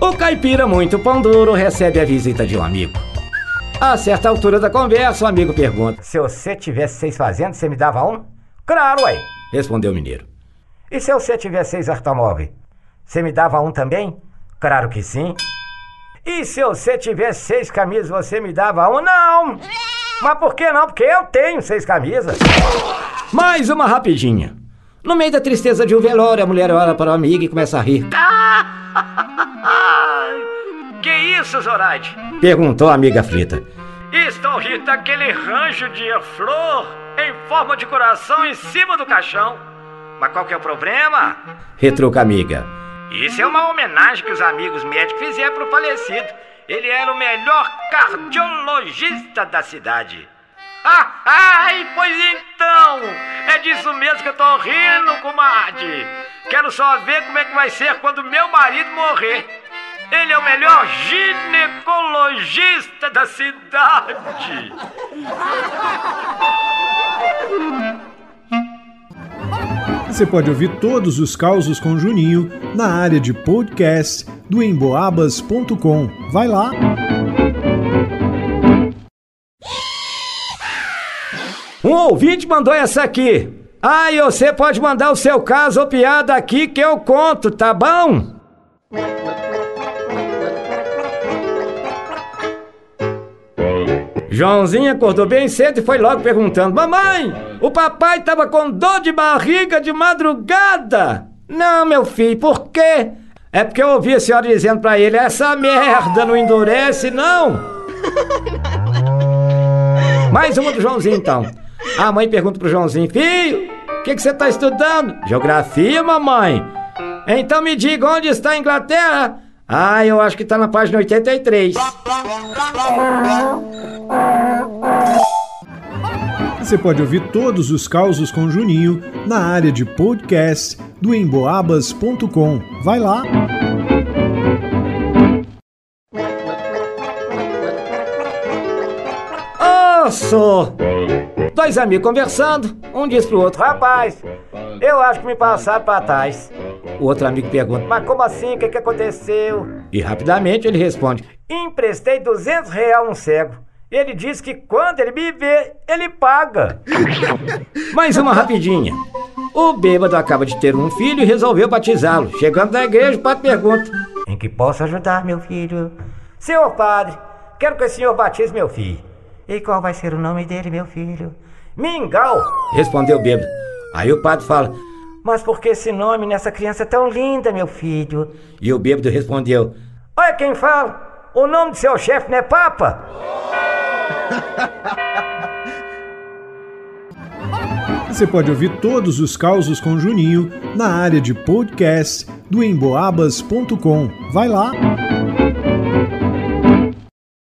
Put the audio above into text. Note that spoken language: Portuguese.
O caipira muito pão duro recebe a visita de um amigo. A certa altura da conversa, o amigo pergunta: Se você tivesse seis fazendas, você me dava um? Claro, ué. Respondeu o mineiro. E se você tivesse seis automóveis, você me dava um também? Claro que sim. E se você tivesse seis camisas, você me dava um? Não! Mas por que não? Porque eu tenho seis camisas. Mais uma rapidinha. No meio da tristeza de um velório, a mulher olha para o amigo e começa a rir. Que isso, Zoraide? Perguntou a amiga aflita. Estou rindo daquele rancho de flor em forma de coração em cima do caixão. Mas qual que é o problema? Retruca a amiga. Isso é uma homenagem que os amigos médicos fizeram pro falecido. Ele era o melhor cardiologista da cidade. Ai, pois então! É disso mesmo que eu tô rindo, comadre! Quero só ver como é que vai ser quando meu marido morrer. Ele é o melhor ginecologista da cidade! Você pode ouvir todos os causos com Juninho na área de podcast do emboabas.com. Vai lá! Um ouvinte mandou essa aqui. Ah, e você pode mandar o seu caso ou piada aqui que eu conto, tá bom? Joãozinho acordou bem cedo e foi logo perguntando: Mamãe, o papai tava com dor de barriga de madrugada? Não, meu filho, por quê? É porque eu ouvi a senhora dizendo pra ele: essa merda não endurece, não. Mais uma do Joãozinho, então. A mãe pergunta pro Joãozinho: Filho, o que, que você tá estudando? Geografia, mamãe. Então me diga onde está a Inglaterra? Ah, eu acho que tá na página 83. Você pode ouvir todos os causos com Juninho na área de podcast do emboabas.com. Vai lá! Osso! Dois amigos conversando, um diz pro outro: Rapaz, eu acho que me passaram pra trás. O outro amigo pergunta: Mas como assim? O que, que aconteceu? E rapidamente ele responde: Emprestei 200 reais a um cego. Ele disse que quando ele me vê, ele paga. Mais uma rapidinha. O bêbado acaba de ter um filho e resolveu batizá-lo. Chegando na igreja, o padre pergunta: Em que posso ajudar, meu filho? Senhor padre, quero que o senhor batize meu filho. E qual vai ser o nome dele, meu filho? Mingau! Respondeu o bêbado. Aí o padre fala: Mas por que esse nome nessa criança tão linda, meu filho? E o bêbado respondeu: Olha quem fala! O nome do seu chefe não é Papa? Você pode ouvir todos os causos com Juninho na área de podcast do emboabas.com. Vai lá!